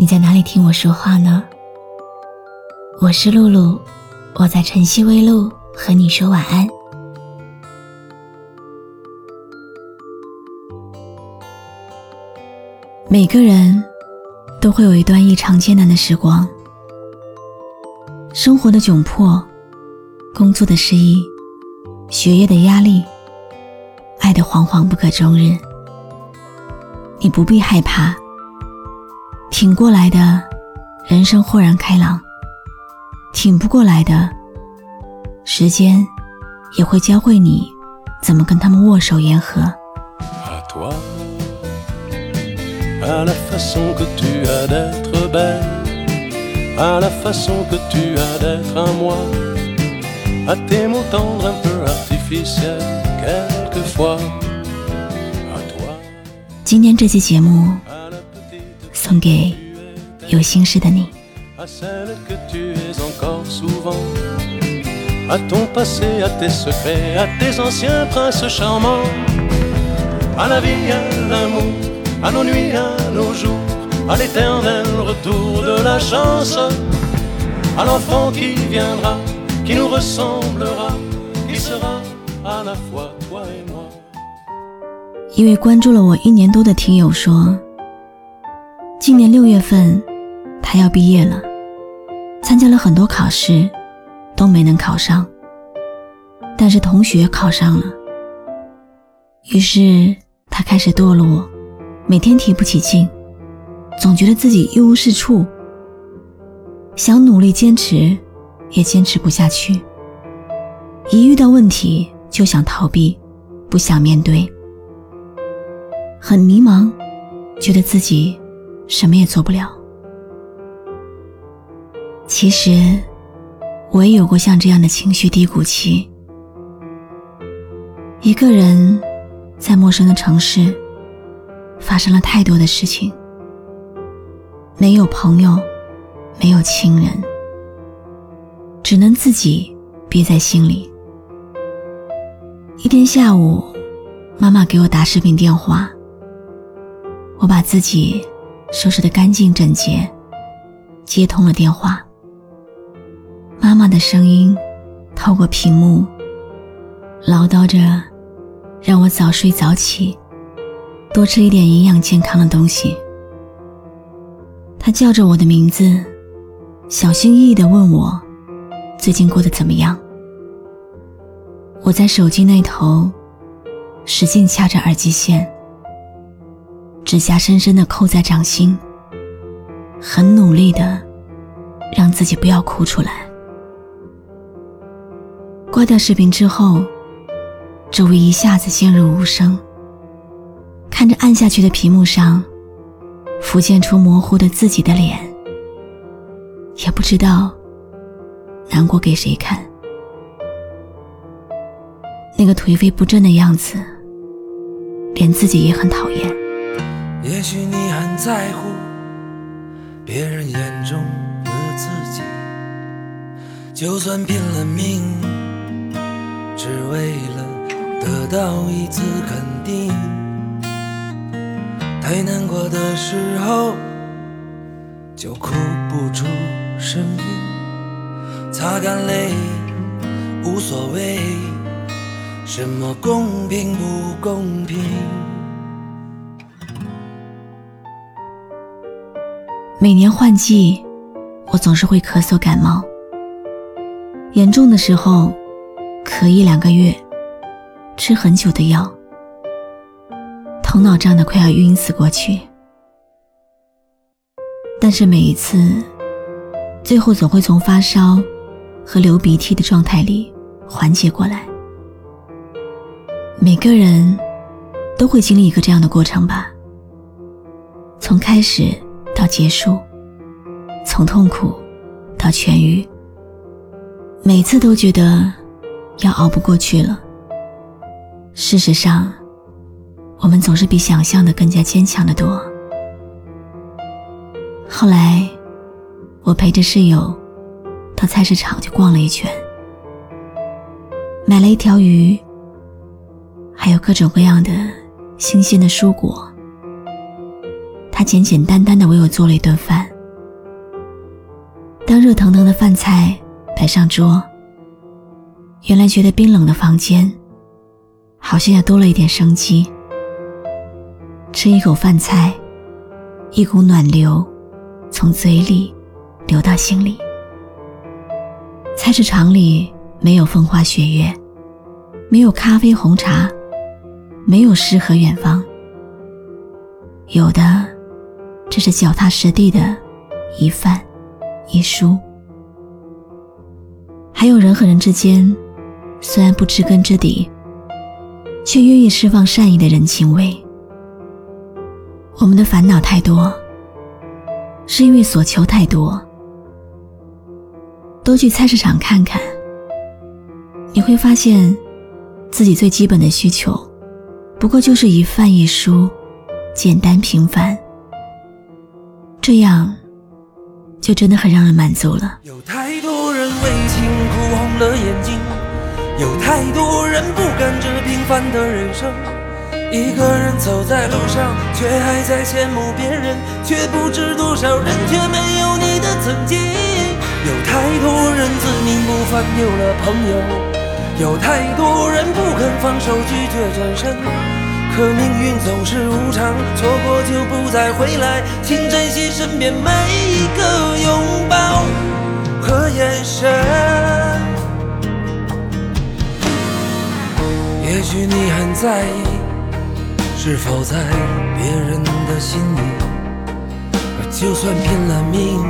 你在哪里听我说话呢？我是露露，我在晨曦微露和你说晚安。每个人都会有一段异常艰难的时光，生活的窘迫，工作的失意，学业的压力，爱的惶惶不可终日。你不必害怕，挺过来的，人生豁然开朗；挺不过来的，时间也会教会你怎么跟他们握手言和。今天这期节目送给有心事的你。因为关注了我一年多的听友说。今年六月份他要毕业了，参加了很多考试，都没能考上，但是同学考上了，于是他开始堕落。每天提不起劲，总觉得自己一无是处，想努力坚持，也坚持不下去。一遇到问题就想逃避，不想面对，很迷茫，觉得自己什么也做不了。其实，我也有过像这样的情绪低谷期，一个人在陌生的城市。发生了太多的事情，没有朋友，没有亲人，只能自己憋在心里。一天下午，妈妈给我打视频电话，我把自己收拾得干净整洁，接通了电话。妈妈的声音透过屏幕，唠叨着，让我早睡早起。多吃一点营养健康的东西。他叫着我的名字，小心翼翼地问我最近过得怎么样。我在手机那头使劲掐着耳机线，指甲深深的扣在掌心，很努力的让自己不要哭出来。挂掉视频之后，周围一下子陷入无声。看着按下去的屏幕上，浮现出模糊的自己的脸，也不知道难过给谁看。那个颓废不振的样子，连自己也很讨厌。也许你很在乎别人眼中的自己，就算拼了命，只为了得到一次肯定。太难过的时候，就哭不出声音，擦干泪，无所谓，什么公平不公平。每年换季，我总是会咳嗽感冒，严重的时候，咳一两个月，吃很久的药。头脑胀得快要晕死过去，但是每一次，最后总会从发烧和流鼻涕的状态里缓解过来。每个人都会经历一个这样的过程吧，从开始到结束，从痛苦到痊愈，每次都觉得要熬不过去了。事实上，我们总是比想象的更加坚强的多。后来，我陪着室友到菜市场去逛了一圈，买了一条鱼，还有各种各样的新鲜的蔬果。他简简单单的为我做了一顿饭。当热腾腾的饭菜摆上桌，原来觉得冰冷的房间，好像也多了一点生机。吃一口饭菜，一股暖流从嘴里流到心里。菜市场里没有风花雪月，没有咖啡红茶，没有诗和远方，有的这是脚踏实地的一饭。一书，还有人和人之间，虽然不知根知底，却愿意释放善意的人情味。我们的烦恼太多，是因为所求太多。多去菜市场看看，你会发现，自己最基本的需求，不过就是一饭一书，简单平凡。这样。就真的很让人满足了。有太多人为情哭红了眼睛，有太多人不甘这平凡的人生。一个人走在路上，却还在羡慕别人，却不知多少人却没有你的曾经。有太多人自命不凡，丢了朋友，有太多人不肯放手，拒绝转身。可命运总是无常，错过就不再回来，请珍惜身边每一个拥抱和眼神。也许你很在意，是否在别人的心里，就算拼了命，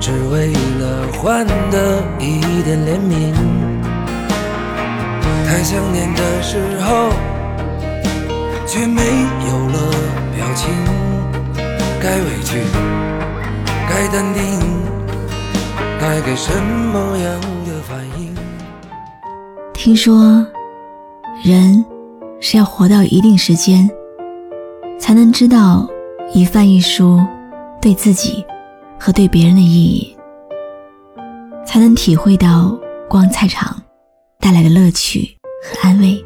只为了换得一点怜悯。太想念的时候。却没有了表情，该委屈，该淡定，该给什么样的反应？听说，人是要活到一定时间，才能知道一饭一书对自己和对别人的意义，才能体会到逛菜场带来的乐趣和安慰。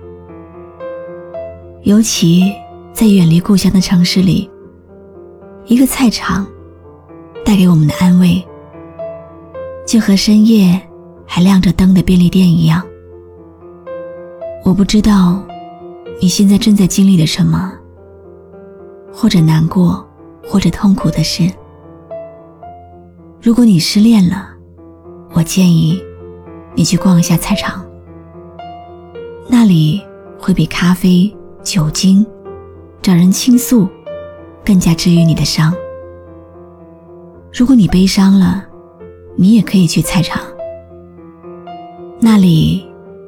尤其在远离故乡的城市里，一个菜场带给我们的安慰，就和深夜还亮着灯的便利店一样。我不知道你现在正在经历的什么，或者难过，或者痛苦的事。如果你失恋了，我建议你去逛一下菜场，那里会比咖啡。酒精，找人倾诉，更加治愈你的伤。如果你悲伤了，你也可以去菜场，那里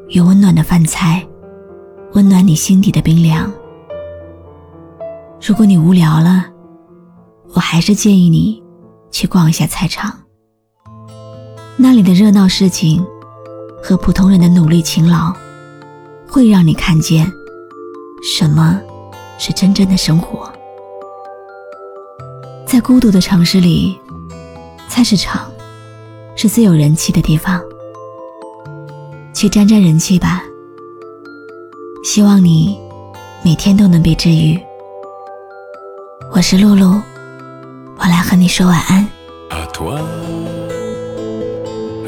有温暖的饭菜，温暖你心底的冰凉。如果你无聊了，我还是建议你去逛一下菜场，那里的热闹市井和普通人的努力勤劳，会让你看见。什么是真正的生活？在孤独的城市里，菜市场是最有人气的地方。去沾沾人气吧！希望你每天都能被治愈。我是露露，我来和你说晚安。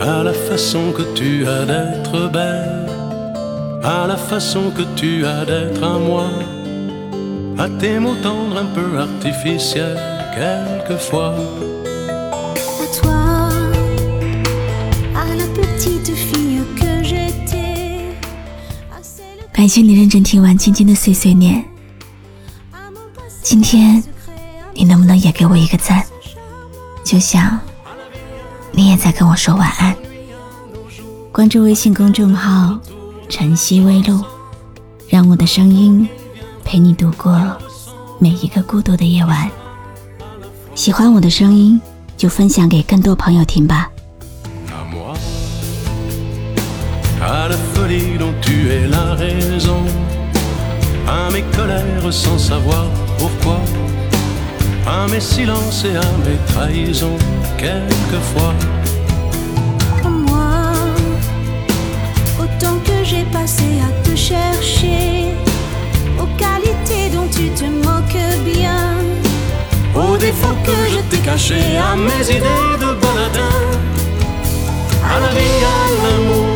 à la façon que tu as d'être à moi, à tes mots tendres un peu artificiels quelquefois. À toi, à la petite fille que j'étais. 感谢你认真听完今天的碎碎念。今天你能不能也给我一个赞？就像你也在跟我说晚安。关注微信公众号。晨曦微露，让我的声音陪你度过每一个孤独的夜晚。喜欢我的声音，就分享给更多朋友听吧。à moi, à la folie dont tu es la raison, à mes colères sans savoir pourquoi, à mes silences et à mes trahisons, quelquefois. Passé à te chercher, aux qualités dont tu te moques bien, Aux défauts que je t'ai cachés, à mes idées de baladin, à la vie, à l'amour,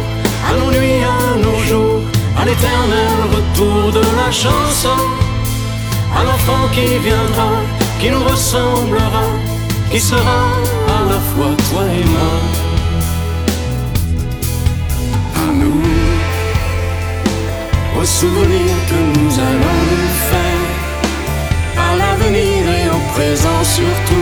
à nos nuits, à nos jours, à l'éternel retour de la chanson, à l'enfant qui viendra, qui nous ressemblera, qui sera à la fois toi et moi. Aux souvenirs que nous allons nous faire à l'avenir et au présent surtout,